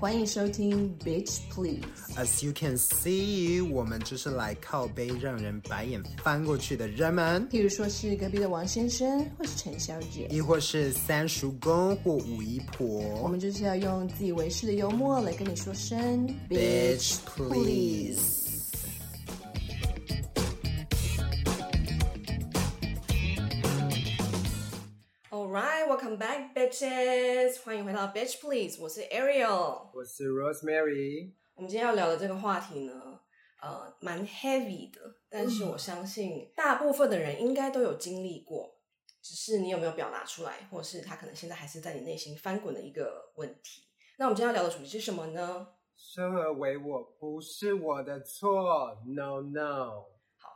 欢迎收听 Bitch Please。As you can see，我们就是来靠背让人白眼翻过去的人们。譬如说是隔壁的王先生，或是陈小姐，亦或是三叔公或五姨婆。我们就是要用自以为是的幽默来跟你说声 Bitch Please。Bitches. 欢迎回到 Bitch Please，我是 Ariel，我是 Rosemary。我们今天要聊的这个话题呢，呃，蛮 heavy 的，但是我相信大部分的人应该都有经历过，只是你有没有表达出来，或是他可能现在还是在你内心翻滚的一个问题。那我们今天要聊的主题是什么呢？生而为我不是我的错，No No。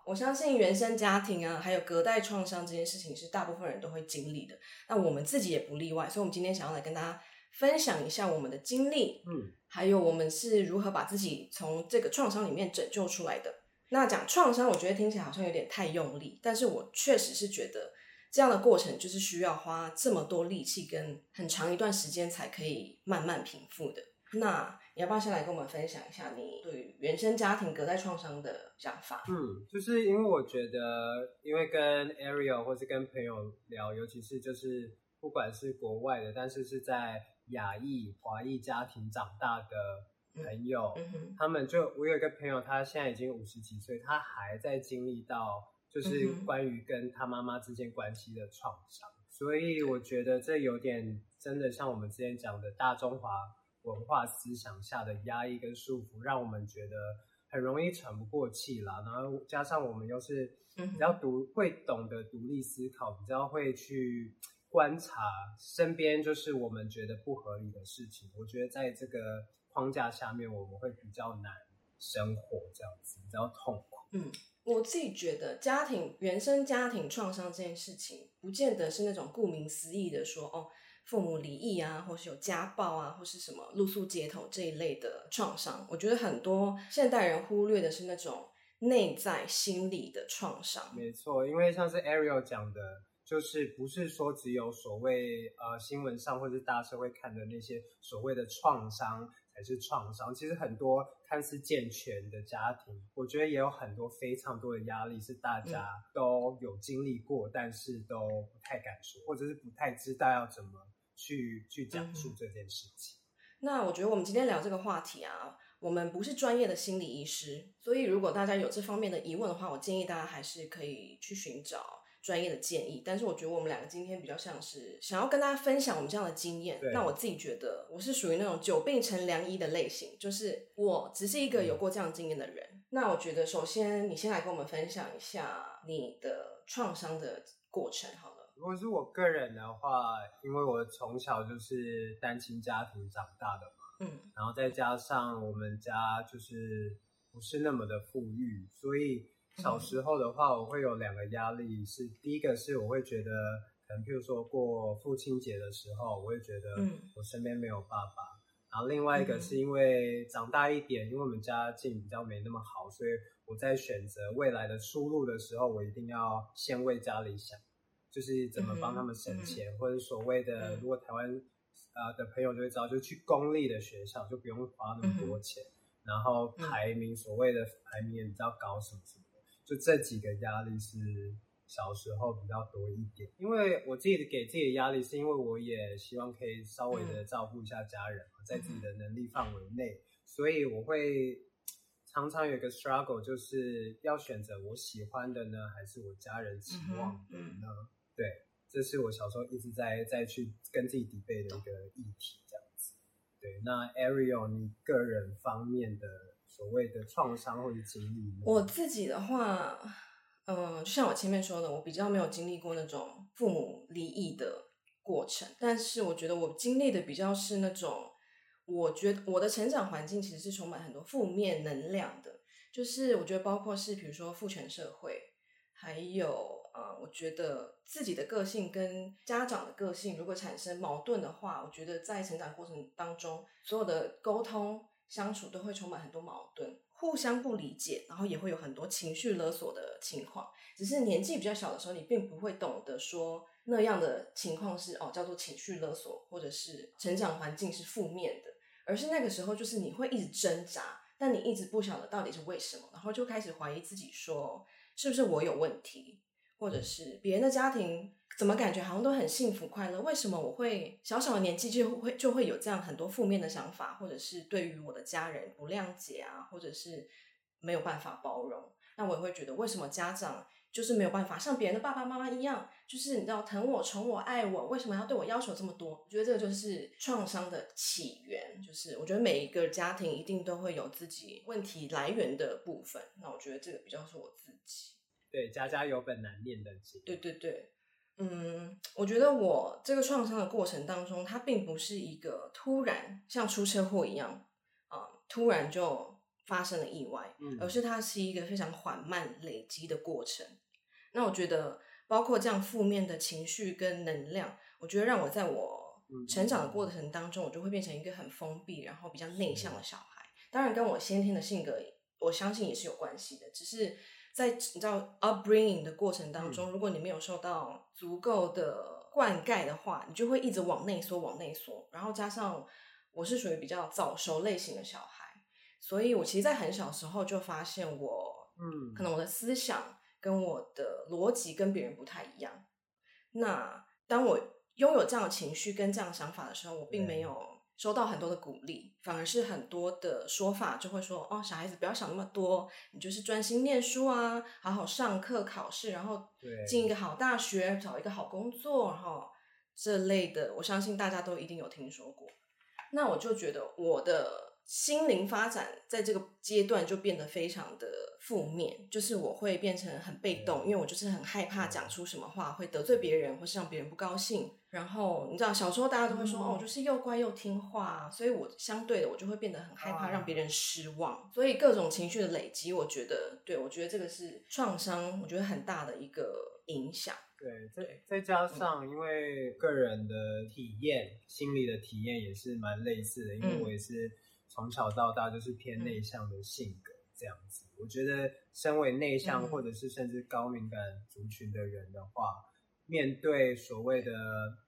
我相信原生家庭啊，还有隔代创伤这件事情是大部分人都会经历的，那我们自己也不例外。所以，我们今天想要来跟大家分享一下我们的经历，嗯，还有我们是如何把自己从这个创伤里面拯救出来的。那讲创伤，我觉得听起来好像有点太用力，但是我确实是觉得这样的过程就是需要花这么多力气跟很长一段时间才可以慢慢平复的。那你要不要先来跟我们分享一下你对于原生家庭隔代创伤的想法？嗯，就是因为我觉得，因为跟 Ariel 或是跟朋友聊，尤其是就是不管是国外的，但是是在亚裔华裔家庭长大的朋友，嗯嗯、他们就我有一个朋友，他现在已经五十几岁，他还在经历到就是关于跟他妈妈之间关系的创伤，嗯、所以我觉得这有点真的像我们之前讲的大中华。文化思想下的压抑跟束缚，让我们觉得很容易喘不过气啦。然后加上我们又是比较独，会懂得独立思考，比较会去观察身边就是我们觉得不合理的事情。我觉得在这个框架下面，我们会比较难生活，这样子比较痛苦。嗯，我自己觉得家庭原生家庭创伤这件事情，不见得是那种顾名思义的说哦。父母离异啊，或是有家暴啊，或是什么露宿街头这一类的创伤，我觉得很多现代人忽略的是那种内在心理的创伤。没错，因为像是 Ariel 讲的，就是不是说只有所谓呃新闻上或是大社会看的那些所谓的创伤才是创伤，其实很多看似健全的家庭，我觉得也有很多非常多的压力是大家都有经历过，嗯、但是都不太敢说，或者是不太知道要怎么。去去讲述这件事情。嗯。那我觉得我们今天聊这个话题啊，我们不是专业的心理医师，所以如果大家有这方面的疑问的话，我建议大家还是可以去寻找专业的建议。但是我觉得我们两个今天比较像是想要跟大家分享我们这样的经验。对那我自己觉得我是属于那种久病成良医的类型，就是我只是一个有过这样经验的人。嗯。那我觉得首先你先来跟我们分享一下你的创伤的过程好了。如果是我个人的话，因为我从小就是单亲家庭长大的嘛，嗯，然后再加上我们家就是不是那么的富裕，所以小时候的话，我会有两个压力是，是第一个是我会觉得，可能譬如说过父亲节的时候，我会觉得我身边没有爸爸，嗯，然后另外一个是因为长大一点，因为我们家境比较没那么好，所以我在选择未来的出路的时候，我一定要先为家里想。就是怎么帮他们省钱，或者所谓的，如果台湾呃的朋友就会知道，就去公立的学校就不用花那么多钱，嗯、然后排名所谓的排名也比较高什么什么的，就这几个压力是小时候比较多一点。因为我自己给自己的压力，是因为我也希望可以稍微的照顾一下家人，嗯、在自己的能力范围内，所以我会常常有一个 struggle，就是要选择我喜欢的呢，还是我家人期望的呢？对，这是我小时候一直在在去跟自己抵背的一个议题，这样子。对，那 Ariel，你个人方面的所谓的创伤或者经历？我自己的话，嗯、呃，就像我前面说的，我比较没有经历过那种父母离异的过程，但是我觉得我经历的比较是那种，我觉得我的成长环境其实是充满很多负面能量的，就是我觉得包括是比如说父权社会，还有。呃，我觉得自己的个性跟家长的个性如果产生矛盾的话，我觉得在成长过程当中，所有的沟通相处都会充满很多矛盾，互相不理解，然后也会有很多情绪勒索的情况。只是年纪比较小的时候，你并不会懂得说那样的情况是哦，叫做情绪勒索，或者是成长环境是负面的。而是那个时候就是你会一直挣扎，但你一直不晓得到底是为什么，然后就开始怀疑自己说是不是我有问题，或者是别人的家庭怎么感觉好像都很幸福快乐，为什么我会小小的年纪就会就会有这样很多负面的想法，或者是对于我的家人不谅解啊，或者是没有办法包容，那我也会觉得为什么家长。就是没有办法像别人的爸爸妈妈一样，就是你知道疼我、宠我、爱我，为什么要对我要求这么多？我觉得这个就是创伤的起源。就是我觉得每一个家庭一定都会有自己问题来源的部分。那我觉得这个比较是我自己。对，家家有本难念的经。对对对，嗯，我觉得我这个创伤的过程当中，它并不是一个突然像出车祸一样啊、嗯，突然就发生了意外，嗯，而是它是一个非常缓慢累积的过程。那我觉得，包括这样负面的情绪跟能量，我觉得让我在我成长的过程当中，我就会变成一个很封闭，然后比较内向的小孩。当然，跟我先天的性格，我相信也是有关系的。只是在你知道 upbringing 的过程当中，如果你没有受到足够的灌溉的话，你就会一直往内缩，往内缩。然后加上我是属于比较早熟类型的小孩，所以我其实，在很小时候就发现我，嗯，可能我的思想。跟我的逻辑跟别人不太一样。那当我拥有这样的情绪跟这样的想法的时候，我并没有收到很多的鼓励，反而是很多的说法就会说：“哦，小孩子不要想那么多，你就是专心念书啊，好好上课考试，然后进一个好大学，找一个好工作，然后这类的，我相信大家都一定有听说过。”那我就觉得我的。心灵发展在这个阶段就变得非常的负面，就是我会变成很被动，因为我就是很害怕讲出什么话会得罪别人，或是让别人不高兴。然后你知道，小时候大家都会说，哦，就是又乖又听话，所以我相对的我就会变得很害怕让别人失望。所以各种情绪的累积，我觉得，对，我觉得这个是创伤，我觉得很大的一个影响。对，再再加上因为个人的体验，心理的体验也是蛮类似的，因为我也是。从小到大就是偏内向的性格，这样子。我觉得，身为内向或者是甚至高敏感族群的人的话，面对所谓的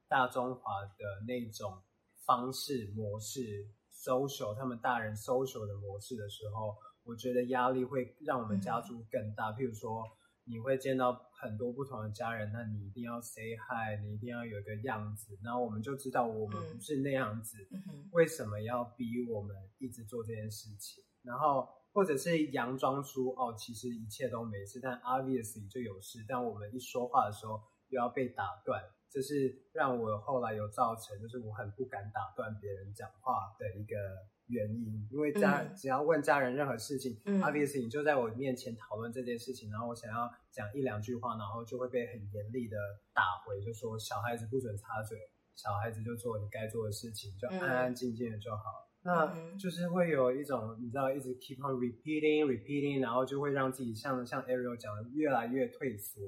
大中华的那种方式模式，social 他们大人 social 的模式的时候，我觉得压力会让我们家族更大。譬如说，你会见到很多不同的家人，那你一定要 say hi，你一定要有一个样子，然后我们就知道我们不是那样子，嗯、为什么要逼我们一直做这件事情？然后或者是佯装出哦，其实一切都没事，但 obviously 就有事。但我们一说话的时候又要被打断，这是让我后来有造成，就是我很不敢打断别人讲话的一个。原因，因为家、嗯、只要问家人任何事情、嗯、obviously 你就在我面前讨论这件事情，然后我想要讲一两句话，然后就会被很严厉的打回，就说小孩子不准插嘴，小孩子就做你该做的事情，就安安静静的就好。嗯、那就是会有一种你知道，一直 keep on repeating repeating，然后就会让自己像像 Ariel 讲的越来越退缩，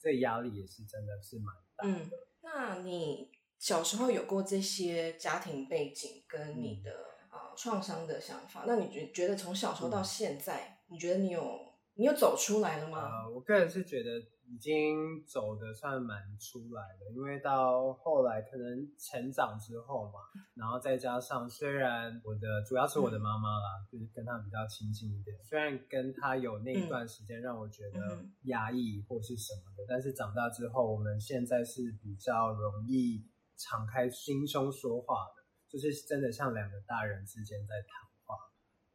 这压力也是真的是蛮大的。嗯、那你小时候有过这些家庭背景跟你的、嗯？创伤的想法，那你觉觉得从小时候到现在，嗯、你觉得你有你有走出来了吗？呃，我个人是觉得已经走的算蛮出来的，因为到后来可能成长之后嘛，然后再加上虽然我的主要是我的妈妈啦，嗯、就是跟她比较亲近一点，虽然跟她有那一段时间让我觉得压抑或是什么的，嗯、但是长大之后，我们现在是比较容易敞开心胸说话的。就是真的像两个大人之间在谈话，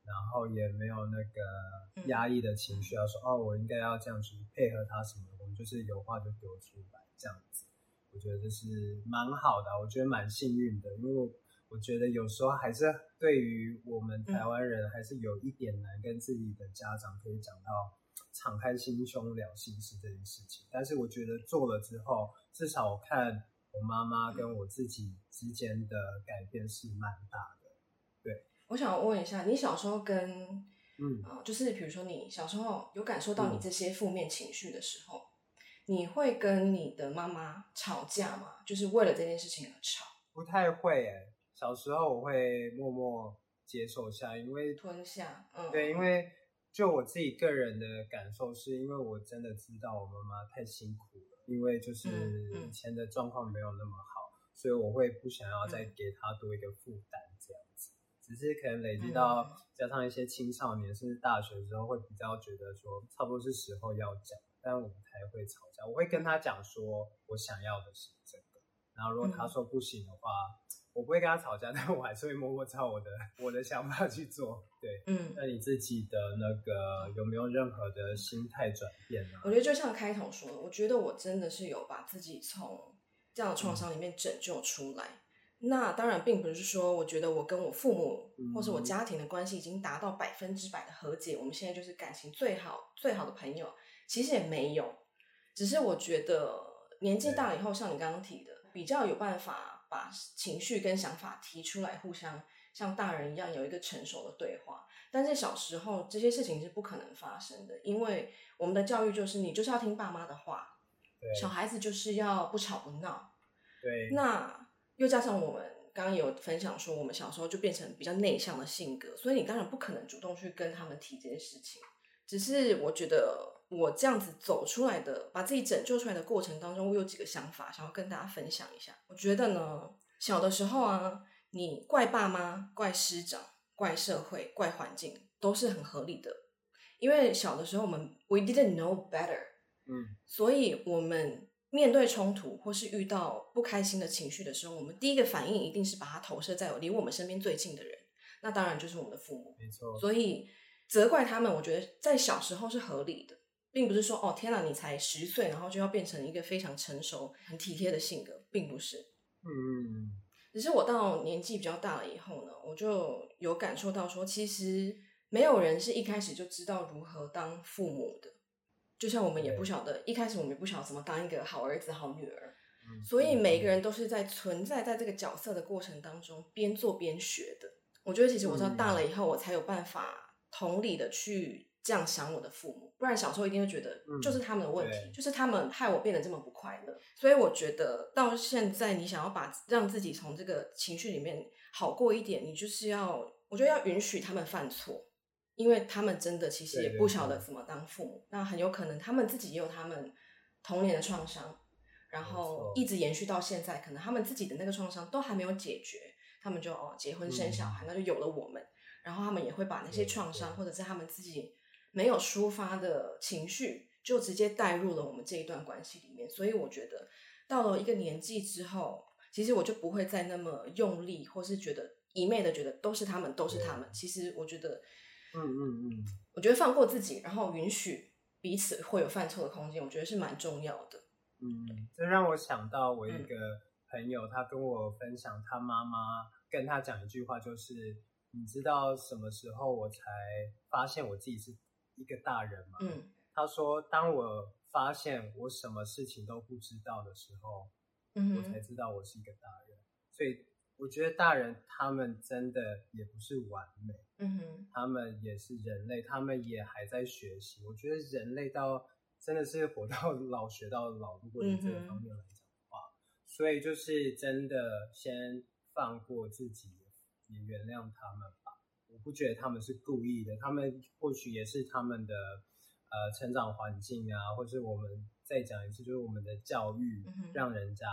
然后也没有那个压抑的情绪，要说哦，我应该要这样去配合他什么的，我们就是有话就丢出来这样子。我觉得这是蛮好的，我觉得蛮幸运的，因为我觉得有时候还是对于我们台湾人还是有一点难跟自己的家长可以讲到敞开心胸聊心事这件事情。但是我觉得做了之后，至少我看。我妈妈跟我自己之间的改变是蛮大的，对。我想问一下，你小时候跟嗯、呃，就是比如说你小时候有感受到你这些负面情绪的时候，嗯、你会跟你的妈妈吵架吗？就是为了这件事情而吵？不太会诶，小时候我会默默接受下，因为吞下，嗯，对，因为就我自己个人的感受，是因为我真的知道我妈妈太辛苦了。因为就是以前的状况没有那么好，所以我会不想要再给他多一个负担，这样子，只是可能累积到加上一些青少年，甚至大学的时候，会比较觉得说差不多是时候要讲，但我不太会吵架。我会跟他讲说我想要的是这个，然后如果他说不行的话，嗯、我不会跟他吵架，但我还是会默默照我的我的想法去做。对，嗯，那你自己的那个有没有任何的心态转变呢？我觉得就像开头说的，我觉得我真的是有把自己从这样的创伤里面拯救出来。嗯那当然并不是说，我觉得我跟我父母或是我家庭的关系已经达到百分之百的和解，我们现在就是感情最好最好的朋友。其实也没有，只是我觉得年纪大了以后，像你刚刚提的，比较有办法把情绪跟想法提出来，互相像大人一样有一个成熟的对话。但是小时候这些事情是不可能发生的，因为我们的教育就是你就是要听爸妈的话，小孩子就是要不吵不闹。对，那。又加上我们刚刚有分享说，我们小时候就变成比较内向的性格，所以你当然不可能主动去跟他们提这件事情。只是我觉得我这样子走出来的，把自己拯救出来的过程当中，我有几个想法想要跟大家分享一下。我觉得呢，小的时候啊，你怪爸妈、怪师长、怪社会、怪环境，都是很合理的，因为小的时候我们 we didn't know better，嗯，所以我们。面对冲突或是遇到不开心的情绪的时候，我们第一个反应一定是把它投射在离我们身边最近的人，那当然就是我们的父母。没错。所以责怪他们，我觉得在小时候是合理的，并不是说哦天哪，你才十岁，然后就要变成一个非常成熟、很体贴的性格，并不是。嗯。只是我到年纪比较大了以后呢，我就有感受到说，其实没有人是一开始就知道如何当父母的。就像我们也不晓得，一开始我们也不晓得怎么当一个好儿子、好女儿，所以每个人都是在存在在这个角色的过程当中边做边学的。我觉得其实我知道大了以后，我才有办法同理的去这样想我的父母，不然小时候一定会觉得就是他们的问题，就是他们害我变得这么不快乐。所以我觉得到现在，你想要把让自己从这个情绪里面好过一点，你就是要，我觉得要允许他们犯错。因为他们真的其实也不晓得怎么当父母，对对对，那很有可能他们自己也有他们童年的创伤，然后一直延续到现在，可能他们自己的那个创伤都还没有解决，他们就哦结婚生小孩，嗯、那就有了我们，然后他们也会把那些创伤或者是他们自己没有抒发的情绪，就直接带入了我们这一段关系里面。所以我觉得到了一个年纪之后，其实我就不会再那么用力，或是觉得一昧的觉得都是他们，都是他们。其实我觉得。嗯嗯嗯，我觉得放过自己，然后允许彼此会有犯错的空间，我觉得是蛮重要的。嗯，这让我想到我一个朋友，他跟我分享，他妈妈跟他讲一句话，就是你知道什么时候我才发现我自己是一个大人嘛？嗯，他说，当我发现我什么事情都不知道的时候，嗯，我才知道我是一个大人。所以。我觉得大人他们真的也不是完美，嗯哼，他们也是人类，他们也还在学习。我觉得人类到真的是活到老学到老，如果以这个方面来讲的话，嗯，所以就是真的先放过自己，也原谅他们不觉得他们是故意的，他们或许也是他们的呃成长环境啊，或是我们再讲一次，就是我们的教育让人家。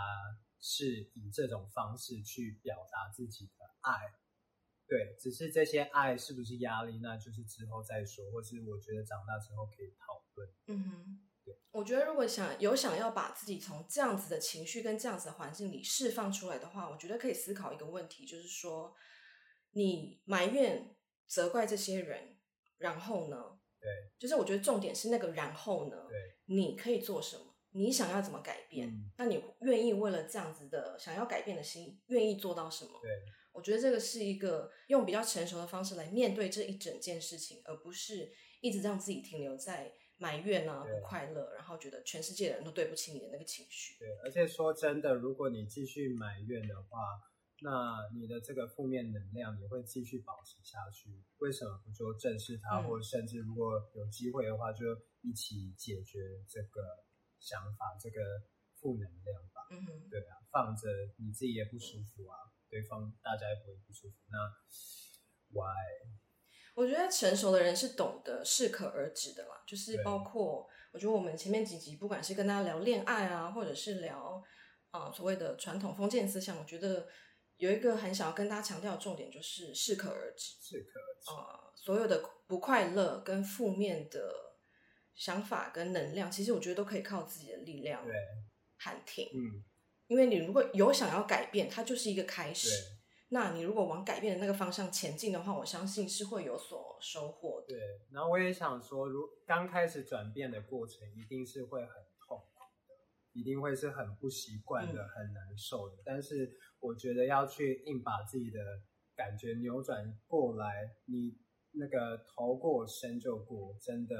是以这种方式去表达自己的爱，对，只是这些爱是不是压力，那就是之后再说，或是我觉得长大之后可以讨论。嗯哼，对，我觉得如果想有想要把自己从这样子的情绪跟这样子的环境里释放出来的话，我觉得可以思考一个问题，就是说，你埋怨、责怪这些人，然后呢？对，就是我觉得重点是那个然后呢？对，你可以做什么？你想要怎么改变？嗯、那你愿意为了这样子的想要改变的心，愿意做到什么？对，我觉得这个是一个用比较成熟的方式来面对这一整件事情，而不是一直让自己停留在埋怨啊、不快乐，然后觉得全世界的人都对不起你的那个情绪。对，而且说真的，如果你继续埋怨的话，那你的这个负面能量也会继续保持下去。为什么不就正视它，嗯、或者甚至如果有机会的话，就一起解决这个？想法这个负能量吧，嗯哼，对啊，放着你自己也不舒服啊，对方大家也不会不舒服。那 why？我觉得成熟的人是懂得适可而止的啦，就是包括我觉得我们前面几集，不管是跟大家聊恋爱啊，或者是聊啊、呃、所谓的传统封建思想，我觉得有一个很想要跟大家强调的重点，就是适可而止。适可而止。呃，所有的不快乐跟负面的想法跟能量，其实我觉得都可以靠自己的力量喊停。嗯，因为你如果有想要改变，它就是一个开始。那你如果往改变的那个方向前进的话，我相信是会有所收获的。对，然后我也想说，如刚开始转变的过程，一定是会很痛苦的，一定会是很不习惯的，嗯、很难受的。但是我觉得要去硬把自己的感觉扭转过来，你那个头过身就过，真的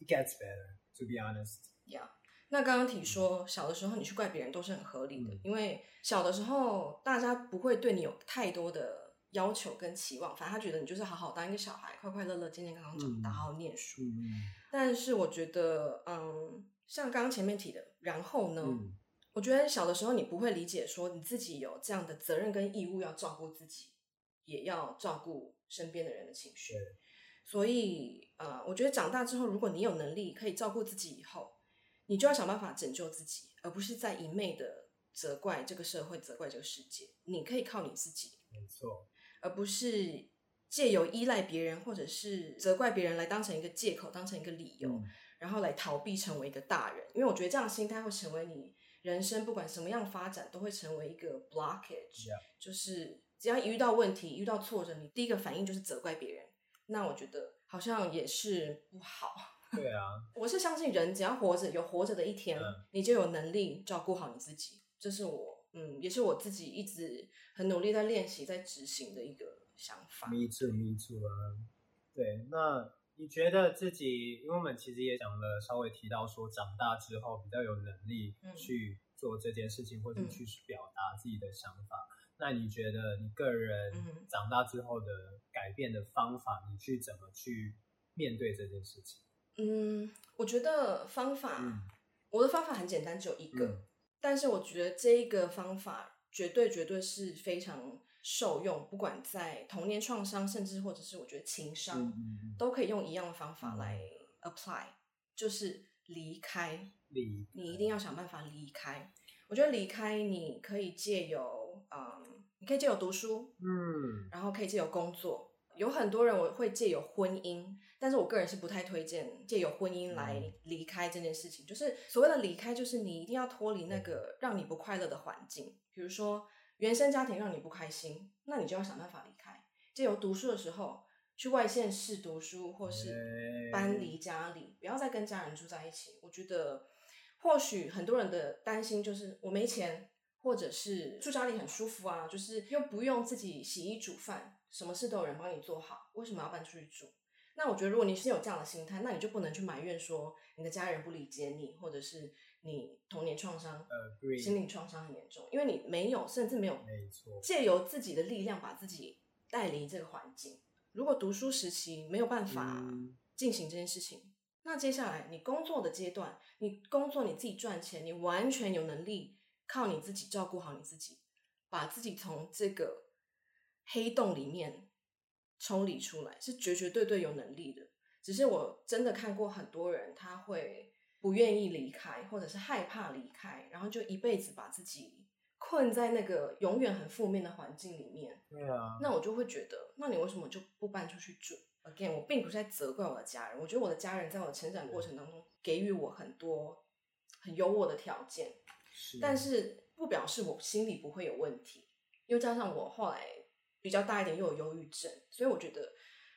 ，it gets better. To be honest. Yeah. 那刚刚提说，小的时候你去怪别人都是很合理的，嗯、因为小的时候大家不会对你有太多的要求跟期望，反正他觉得你就是好好当一个小孩，快快乐乐、健健康康长大，好好念书。嗯、但是我觉得，嗯，像刚刚前面提的，然后呢，嗯、我觉得小的时候你不会理解说你自己有这样的责任跟义务要照顾自己，也要照顾身边的人的情绪。所以，呃，我觉得长大之后，如果你有能力可以照顾自己以后。你就要想办法拯救自己，而不是在一昧的责怪这个社会、责怪这个世界。你可以靠你自己，没错，而不是借由依赖别人或者是责怪别人来当成一个借口、当成一个理由，嗯、然后来逃避成为一个大人。因为我觉得这样的心态会成为你人生不管什么样发展都会成为一个 blockage，Yeah. 就是只要一遇到问题、遇到挫折，你第一个反应就是责怪别人。那我觉得好像也是不好。对啊，我是相信人只要活着，有活着的一天，嗯、你就有能力照顾好你自己。这是我，嗯，也是我自己一直很努力在练习、在执行的一个想法。Me too, me too 啊。对，那你觉得自己，因为我们其实也讲了，稍微提到说，长大之后比较有能力去做这件事情，嗯、或者去表达自己的想法。嗯、那你觉得你个人长大之后的改变的方法，你去怎么去面对这件事情？嗯，我觉得方法，嗯、我的方法很简单，只有一个。嗯、但是我觉得这一个方法绝对绝对是非常受用，不管在童年创伤，甚至或者是我觉得情商，都可以用一样的方法来 apply，、嗯、就是离开。离，你一定要想办法离开。我觉得离开，你可以借由，嗯，你可以借由读书，嗯，然后可以借由工作。有很多人我会借由婚姻。但是我个人是不太推荐借由婚姻来离开这件事情。嗯、就是所谓的离开，就是你一定要脱离那个让你不快乐的环境。比如说原生家庭让你不开心，那你就要想办法离开。借由读书的时候去外县市读书，或是搬离家里，不要再跟家人住在一起。我觉得或许很多人的担心就是我没钱，或者是住家里很舒服啊，就是又不用自己洗衣煮饭，什么事都有人帮你做好，为什么要搬出去住？那我觉得，如果你是有这样的心态，那你就不能去埋怨说你的家人不理解你，或者是你童年创伤、呃，心理创伤很严重，因为你没有，甚至没有，没错，借由自己的力量把自己带离这个环境。如果读书时期没有办法进行这件事情，嗯、那接下来你工作的阶段，你工作你自己赚钱，你完全有能力靠你自己照顾好你自己，把自己从这个黑洞里面。抽离出来是绝绝对对有能力的，只是我真的看过很多人，他会不愿意离开，或者是害怕离开，然后就一辈子把自己困在那个永远很负面的环境里面。对啊，那我就会觉得，那你为什么就不搬出去住？Again，我并不是在责怪我的家人，我觉得我的家人在我的成长过程当中给予我很多很优渥的条件，是但是不表示我心里不会有问题，又加上我后来。比较大一点，又有忧郁症，所以我觉得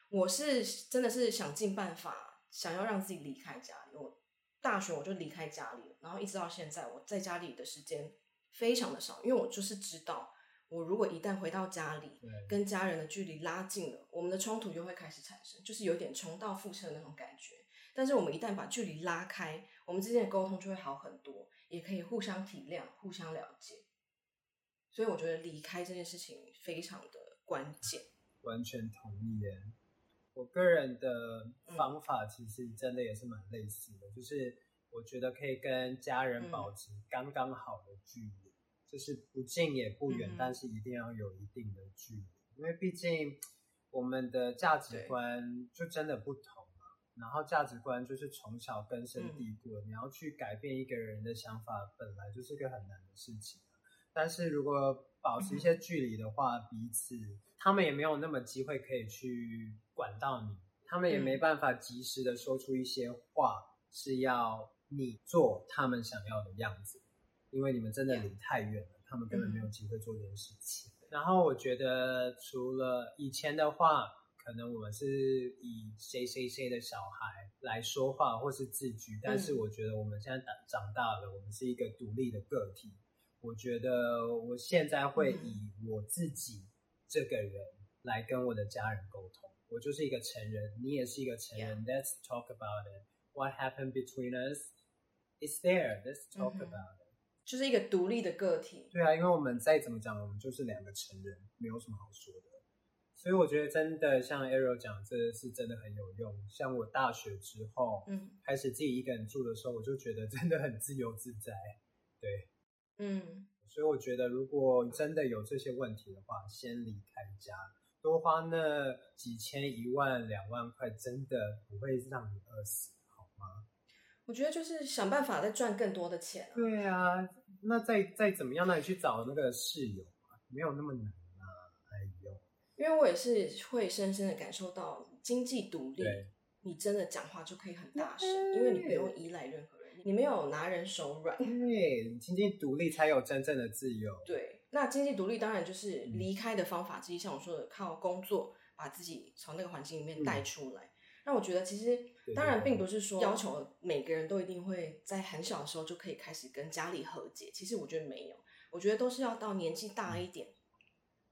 我是真的是想尽办法，想要让自己离开家里。我大学我就离开家里，然后一直到现在，我在家里的时间非常的少，因为我就是知道，我如果一旦回到家里，跟家人的距离拉近了，我们的冲突又会开始产生，就是有点重蹈覆辙的那种感觉。但是我们一旦把距离拉开，我们之间的沟通就会好很多，也可以互相体谅、互相了解。所以我觉得离开这件事情非常的。关键，完全同意耶。我个人的方法其实真的也是蛮类似的，嗯、就是我觉得可以跟家人保持刚刚好的距离，嗯、就是不近也不远，嗯、但是一定要有一定的距离，因为毕竟我们的价值观就真的不同嘛。然后价值观就是从小根深蒂固，嗯、你要去改变一个人的想法，本来就是个很难的事情。但是如果保持一些距离的话，嗯、彼此他们也没有那么机会可以去管到你，他们也没办法及时的说出一些话，是要你做他们想要的样子，因为你们真的离太远了，他们根本没有机会做这件事情。嗯、然后我觉得，除了以前的话，可能我们是以谁谁谁的小孩来说话或是自居，但是我觉得我们现在长长大了，我们是一个独立的个体。我觉得我现在会以我自己这个人来跟我的家人沟通。我就是一个成人，你也是一个成人。Let's talk about it. What happened between us is there. Let's talk about it. 就是一个独立的个体。对啊，因为我们再怎么讲，我们就是两个成人，没有什么好说的。所以我觉得真的像 Arrow 讲，这是真的很有用。像我大学之后，嗯，开始自己一个人住的时候，我就觉得真的很自由自在。对。嗯，所以我觉得，如果真的有这些问题的话，先离开家，多花那几千、一万、两万块，真的不会让你饿死，好吗？我觉得就是想办法再赚更多的钱啊。对啊，那再再怎么样，那你去找那个室友啊，没有那么难啊。哎呦，因为我也是会深深的感受到，经济独立，你真的讲话就可以很大声，因为你不用依赖任何人。你没有拿人手软，对，经济独立才有真正的自由。对，那经济独立当然就是离开的方法之一，嗯、像我说的，靠工作把自己从那个环境里面带出来。嗯、那我觉得其实当然并不是说要求每个人都一定会在很小的时候就可以开始跟家里和解。其实我觉得没有，我觉得都是要到年纪大一点，嗯、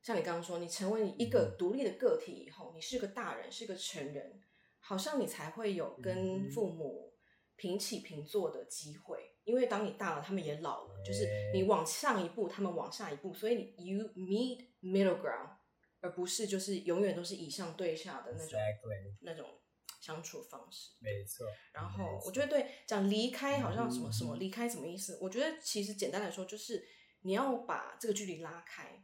像你刚刚说，你成为一个独立的个体以后，嗯、你是个大人，是个成人，好像你才会有跟父母。平起平坐的机会，因为当你大了，他们也老了，就是你往上一步，他们往下一步，所以你 you meet middle ground，而不是就是永远都是以上对下的那种.那种相处方式。没错。然后我觉得对讲离开好像什么什么离开什么意思？我觉得其实简单来说就是你要把这个距离拉开，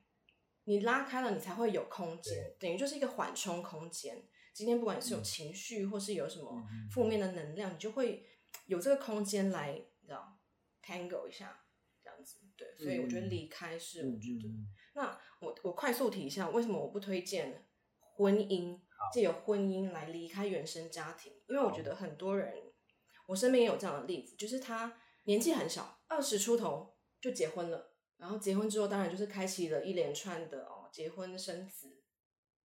你拉开了，你才会有空间，等于就是一个缓冲空间。今天不管你是有情绪，或是有什么负面的能量，你就会。有这个空间来，你知道，tango 一下，这样子，对，所以我觉得离开是我觉得。嗯、那我我快速提一下，为什么我不推荐婚姻，借由婚姻来离开原生家庭？因为我觉得很多人，我身边也有这样的例子，就是他年纪很小，二十出头就结婚了，然后结婚之后，当然就是开启了一连串的哦，结婚生子、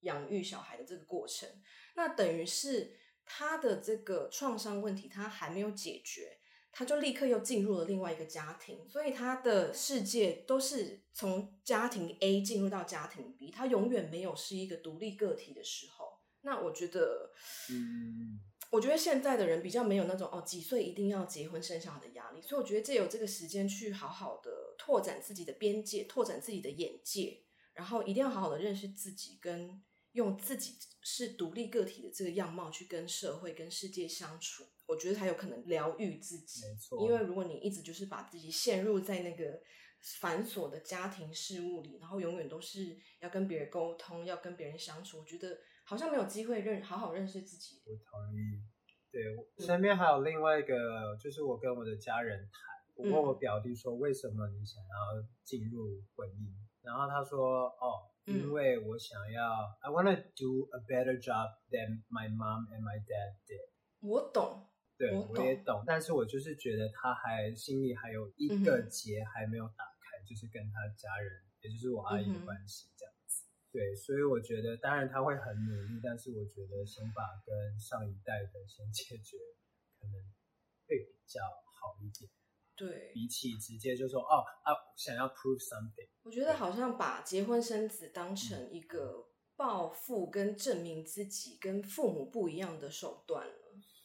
养育小孩的这个过程，那等于是。他的这个创伤问题，他还没有解决，他就立刻又进入了另外一个家庭，所以他的世界都是从家庭 A 进入到家庭 B，他永远没有是一个独立个体的时候。那我觉得，嗯，我觉得现在的人比较没有那种哦，几岁一定要结婚生小孩的压力，所以我觉得借由这个时间去好好的拓展自己的边界，拓展自己的眼界，然后一定要好好的认识自己跟。用自己是独立个体的这个样貌去跟社会、跟世界相处，我觉得才有可能疗愈自己。没错，因为如果你一直就是把自己陷入在那个繁琐的家庭事务里，然后永远都是要跟别人沟通、要跟别人相处，我觉得好像没有机会认好好认识自己。我同意。对，我身边还有另外一个，就是我跟我的家人谈，我问我表弟说，为什么你想要进入婚姻？然后他说，哦。因为我想要、嗯、I wanna do a better job than my mom and my dad did。我懂，对，我，我也懂，但是我就是觉得他还心里还有一个结还没有打开，嗯、就是跟他家人，也就是我阿姨的关系这样子。嗯、对，所以我觉得，当然他会很努力，但是我觉得先把跟上一代的先解决，可能会比较好一点。对，比起直接就说哦啊，想要 prove something，我觉得好像把结婚生子当成一个报复跟证明自己跟父母不一样的手段了。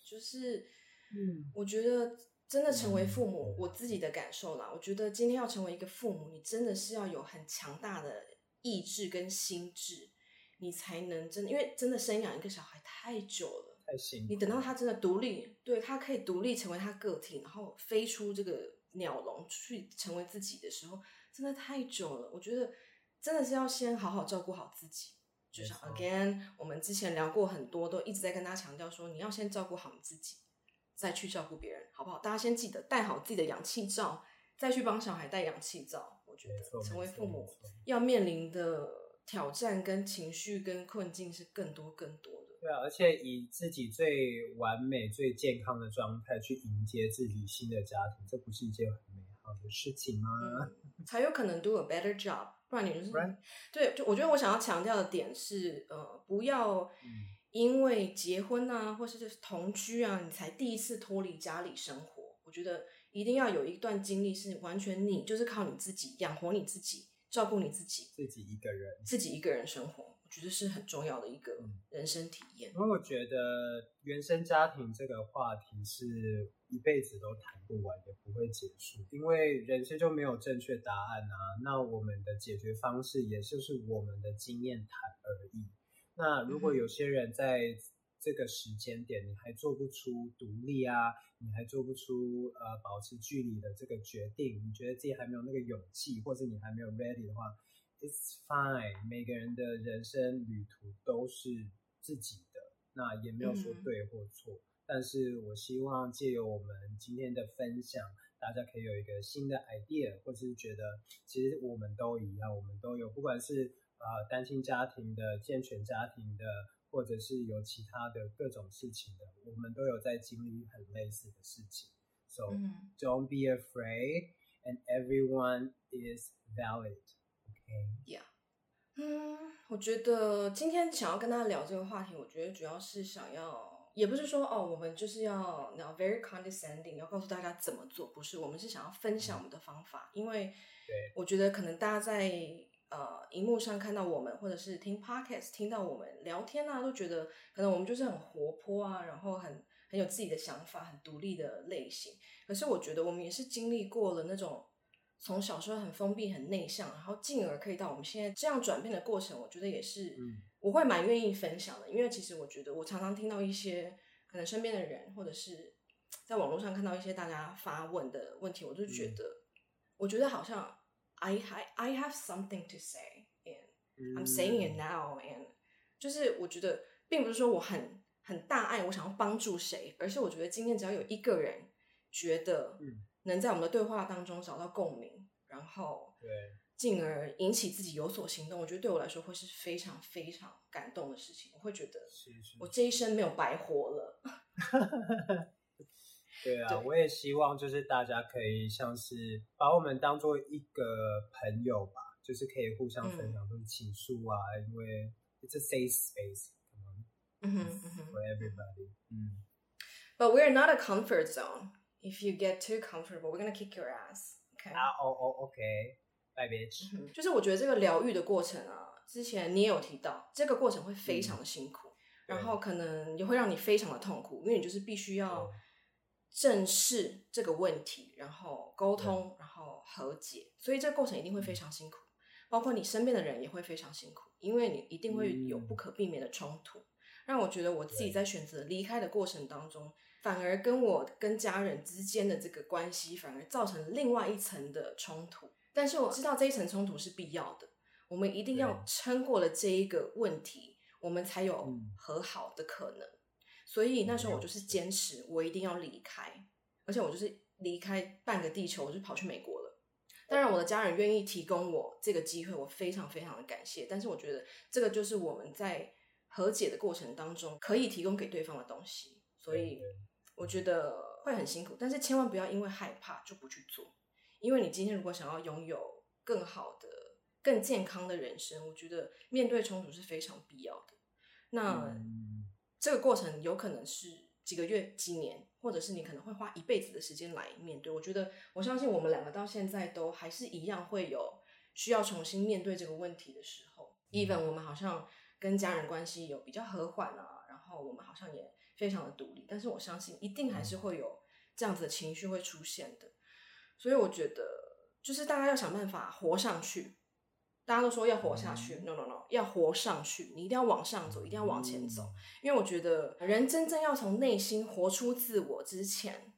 就是，嗯，我觉得真的成为父母，嗯、我自己的感受啦，我觉得今天要成为一个父母，你真的是要有很强大的意志跟心智，你才能真的，因为真的生养一个小孩太久了。你等到他真的独立，对，他可以独立成为他个体，然后飞出这个鸟笼去成为自己的时候，真的太久了。我觉得真的是要先好好照顾好自己。就像 again，我们之前聊过很多，都一直在跟大家强调说，你要先照顾好你自己，再去照顾别人，好不好？大家先记得带好自己的氧气罩，再去帮小孩带氧气罩。我觉得成为父母要面临的挑战跟情绪跟困境是更多更多的。对啊，而且以自己最完美、最健康的状态去迎接自己新的家庭，这不是一件很美好的事情吗？嗯、才有可能 do a better job，不然你就是 Right. 对。就我觉得我想要强调的点是，呃，不要因为结婚啊，或是同居啊，你才第一次脱离家里生活。我觉得一定要有一段经历是完全你就是靠你自己养活你自己，照顾你自己，自己一个人，自己一个人生活。我觉得是很重要的一个人生体验。因为我觉得原生家庭这个话题是一辈子都谈不完，也不会结束。因为人生就没有正确答案啊。那我们的解决方式，也就是我们的经验谈而已。那如果有些人在这个时间点，你还做不出独立啊，你还做不出呃保持距离的这个决定，你觉得自己还没有那个勇气，或者你还没有 ready 的话。It's fine，每个人的人生旅途都是自己的，那也没有说对或错。嗯、但是我希望借由我们今天的分享，大家可以有一个新的 idea，或者是觉得其实我们都一样，我们都有，不管是呃单亲家庭的、健全家庭的，或者是有其他的各种事情的，我们都有在经历很类似的事情。So、嗯、don't be afraid, and everyone is valid. OK，yeah 嗯，我觉得今天想要跟大家聊这个话题，我觉得主要是想要，也不是说哦，我们就是要，now very condescending，要告诉大家怎么做，不是，我们是想要分享我们的方法，因为，我觉得可能大家在呃荧幕上看到我们，或者是听 podcast 听到我们聊天啊，都觉得可能我们就是很活泼啊，然后很很有自己的想法，很独立的类型。可是我觉得我们也是经历过了那种。从小时候很封闭、很内向，然后进而可以到我们现在这样转变的过程，我觉得也是，我会蛮愿意分享的。因为其实我觉得，我常常听到一些可能身边的人，或者是在网络上看到一些大家发问的问题，我就觉得，嗯、我觉得好像 I I I have something to say and I'm saying it now and 就是我觉得，并不是说我很很大爱，我想要帮助谁，而是我觉得今天只要有一个人觉得，嗯。能在我们的对话当中找到共鸣，然后对，进而引起自己有所行动，我觉得对我来说会是非常非常感动的事情。我会觉得，我这一生没有白活了。对啊，对我也希望就是大家可以像是把我们当做一个朋友吧，就是可以互相分享，或者倾诉啊，因为 it's a safe space，嗯哼，for everybody，嗯。But we're not a comfort zone. If you get too comfortable, we're gonna kick your ass. Okay? 啊哦哦，OK，bye bitch。就是我觉得这个疗愈的过程啊，之前你也有提到，这个过程会非常的辛苦，嗯、然后可能也会让你非常的痛苦，因为你就是必须要正视这个问题，然后沟通，然后和解，所以这个过程一定会非常辛苦。包括你身边的人也会非常辛苦，因为你一定会有不可避免的冲突。让我觉得我自己在选择离开的过程当中。反而跟我跟家人之间的这个关系，反而造成另外一层的冲突。但是我知道这一层冲突是必要的，我们一定要撑过了这一个问题，我们才有和好的可能。所以那时候我就是坚持，我一定要离开，而且我就是离开半个地球，我就跑去美国了。当然，我的家人愿意提供我这个机会，我非常非常的感谢。但是我觉得这个就是我们在和解的过程当中可以提供给对方的东西，所以。我觉得会很辛苦，但是千万不要因为害怕就不去做。因为你今天如果想要拥有更好的、更健康的人生，我觉得面对冲突是非常必要的。那、这个过程有可能是几个月、几年，或者是你可能会花一辈子的时间来面对。我觉得，我相信我们两个到现在都还是一样会有需要重新面对这个问题的时候。嗯、even 我们好像跟家人关系有比较和缓啊，然后我们好像也。非常的独立，但是我相信一定还是会有这样子的情绪会出现的，所以我觉得就是大家要想办法活上去。大家都说要活下去，no no no，要活上去，你一定要往上走，一定要往前走。因为我觉得人真正要从内心活出自我之前，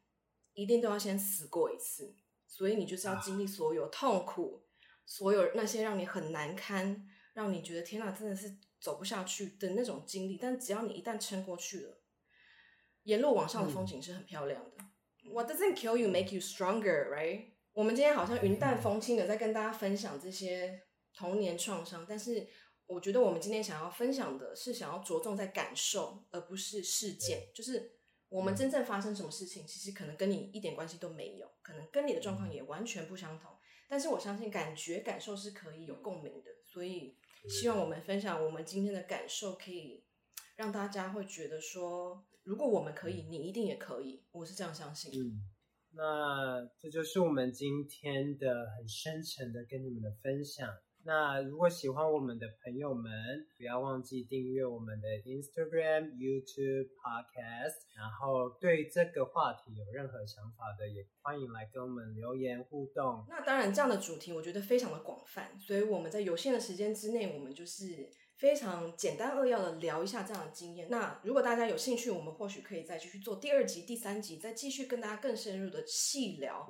一定都要先死过一次，所以你就是要经历所有痛苦，所有那些让你很难堪，让你觉得天哪，真的是走不下去的那种经历。但只要你一旦撑过去了。沿路往上的风景是很漂亮的。嗯、What doesn't kill you make you stronger, right？我们今天好像云淡风轻的在跟大家分享这些童年创伤，但是我觉得我们今天想要分享的是想要着重在感受，而不是事件。就是我们真正发生什么事情，其实可能跟你一点关系都没有，可能跟你的状况也完全不相同。但是我相信感觉感受是可以有共鸣的，所以希望我们分享我们今天的感受，可以让大家会觉得说，如果我们可以，你一定也可以。我是这样相信。嗯。那这就是我们今天的很深沉的跟你们的分享。那如果喜欢我们的朋友们，不要忘记订阅我们的 Instagram、YouTube、Podcast。然后对这个话题有任何想法的，也欢迎来跟我们留言互动。那当然，这样的主题我觉得非常的广泛，所以我们在有限的时间之内，我们就是。非常简单扼要的聊一下这样的经验。那如果大家有兴趣，我们或许可以再继续做第二集、第三集，再继续跟大家更深入的细聊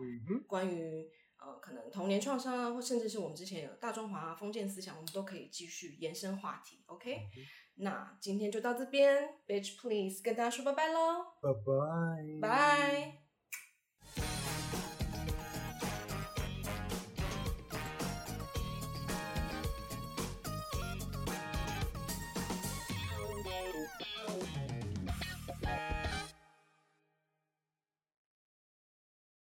关于呃，可能童年创伤啊，或甚至是我们之前有大中华啊、封建思想，我们都可以继续延伸话题。OK，那今天就到这边，Bitch please 跟大家说拜拜喽，拜拜。